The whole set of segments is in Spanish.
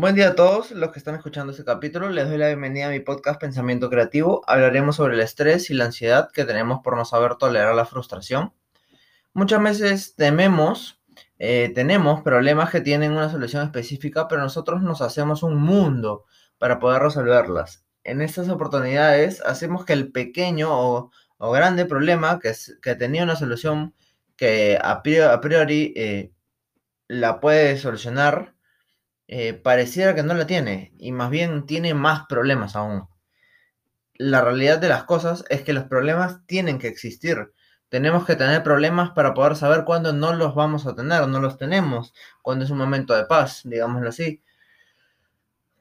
Buen día a todos los que están escuchando este capítulo. Les doy la bienvenida a mi podcast Pensamiento Creativo. Hablaremos sobre el estrés y la ansiedad que tenemos por no saber tolerar la frustración. Muchas veces tememos, eh, tenemos problemas que tienen una solución específica, pero nosotros nos hacemos un mundo para poder resolverlas. En estas oportunidades hacemos que el pequeño o, grande problema que, tenía una solución que a priori, eh, la puede solucionar, eh, pareciera que no la tiene y más bien tiene más problemas aún. La realidad de las cosas es que los problemas tienen que existir. Tenemos que tener problemas para poder saber cuándo no los vamos a tener, no los tenemos, cuando es un momento de paz, digámoslo así.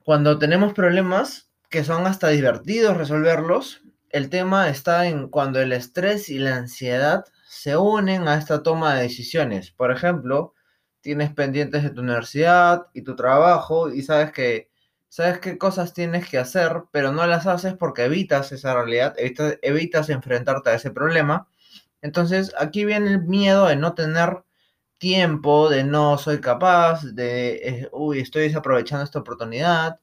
Cuando tenemos problemas que son hasta divertidos resolverlos, el tema está en cuando el estrés y la ansiedad se unen a esta toma de decisiones. Por ejemplo, tienes pendientes de tu universidad y tu trabajo y sabes que sabes qué cosas tienes que hacer, pero no las haces porque evitas esa realidad, evitas, enfrentarte a ese problema. Entonces, aquí viene el miedo de no tener tiempo, de no soy capaz, de, eh, uy, estoy desaprovechando esta oportunidad.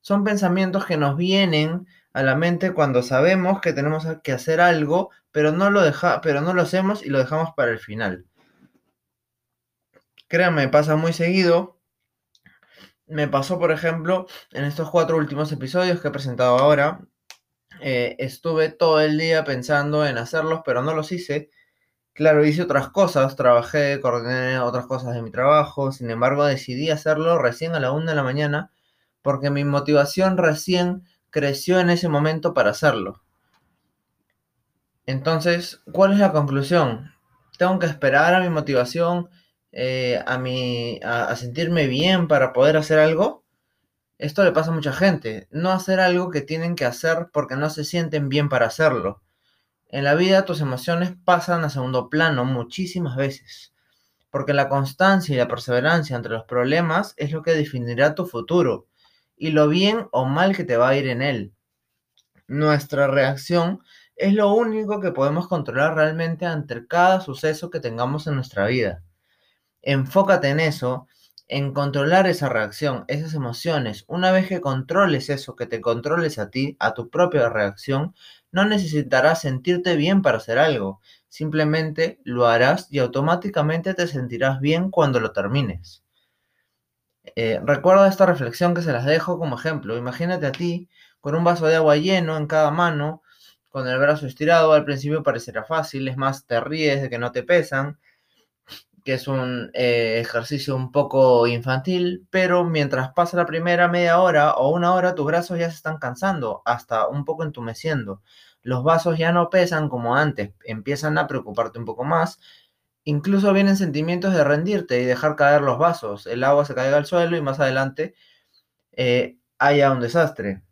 Son pensamientos que nos vienen a la mente cuando sabemos que tenemos que hacer algo, pero no lo, deja, pero no lo hacemos y lo dejamos para el final. Créanme, pasa muy seguido. Me pasó, por ejemplo, en estos cuatro últimos episodios que he presentado ahora. Eh, estuve todo el día pensando en hacerlos, pero no los hice. Claro, hice otras cosas, trabajé, coordiné otras cosas de mi trabajo. Sin embargo, decidí hacerlo recién a la una de la mañana porque mi motivación recién creció en ese momento para hacerlo. Entonces, ¿cuál es la conclusión? Tengo que esperar a mi motivación eh, a, mi, a, sentirme bien para poder hacer algo, esto le pasa a mucha gente. No hacer algo que tienen que hacer porque no se sienten bien para hacerlo. En la vida tus emociones pasan a segundo plano muchísimas veces, porque la constancia y la perseverancia entre los problemas es lo que definirá tu futuro y lo bien o mal que te va a ir en él. Nuestra reacción es lo único que podemos controlar realmente ante cada suceso que tengamos en nuestra vida enfócate en eso, en controlar esa reacción, esas emociones. Una vez que controles eso, que te controles a ti, a tu propia reacción, no necesitarás sentirte bien para hacer algo. Simplemente lo harás y automáticamente te sentirás bien cuando lo termines. Eh, recuerda esta reflexión que se las dejo como ejemplo. Imagínate a ti con un vaso de agua lleno en cada mano, con el brazo estirado. Al principio parecerá fácil, es más, te ríes de que no te pesan que es un eh, ejercicio un poco infantil, pero mientras pasa la primera media hora o una hora, tus brazos ya se están cansando, hasta un poco entumeciendo. Los vasos ya no pesan como antes, empiezan a preocuparte un poco más. Incluso vienen sentimientos de rendirte y dejar caer los vasos. El agua se caiga al suelo y más adelante eh, haya un desastre.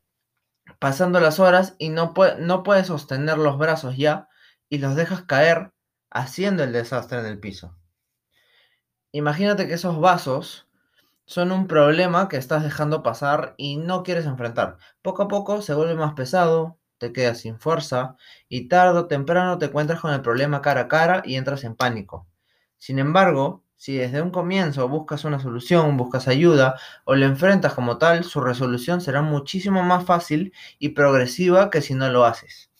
Pasando las horas y no, no puedes sostener los brazos ya y los dejas caer haciendo el desastre en el piso. Imagínate que esos vasos son un problema que estás dejando pasar y no quieres enfrentar. Poco a poco se vuelve más pesado, te quedas sin fuerza y tarde o temprano te encuentras con el problema cara a cara y entras en pánico. Sin embargo, si desde un comienzo buscas una solución, buscas ayuda o lo enfrentas como tal, su resolución será muchísimo más fácil y progresiva que si no lo haces.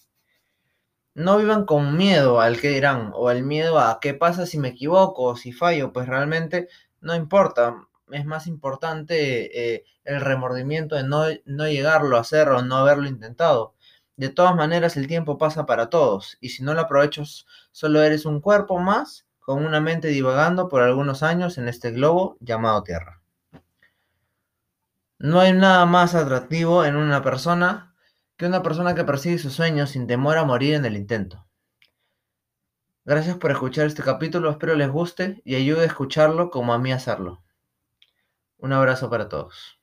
No vivan con miedo al que dirán o el miedo a qué pasa si me equivoco o si fallo, pues realmente no importa. Es más importante eh, el remordimiento de no, no llegarlo a hacer o no haberlo intentado. De todas maneras, el tiempo pasa para todos y si no lo aprovechas, solo eres un cuerpo más con una mente divagando por algunos años en este globo llamado Tierra. No hay nada más atractivo en una persona que una persona que persigue sus sueños sin temor a morir en el intento. Gracias por escuchar este capítulo, espero les guste y ayude a escucharlo como a mí hacerlo. Un abrazo para todos.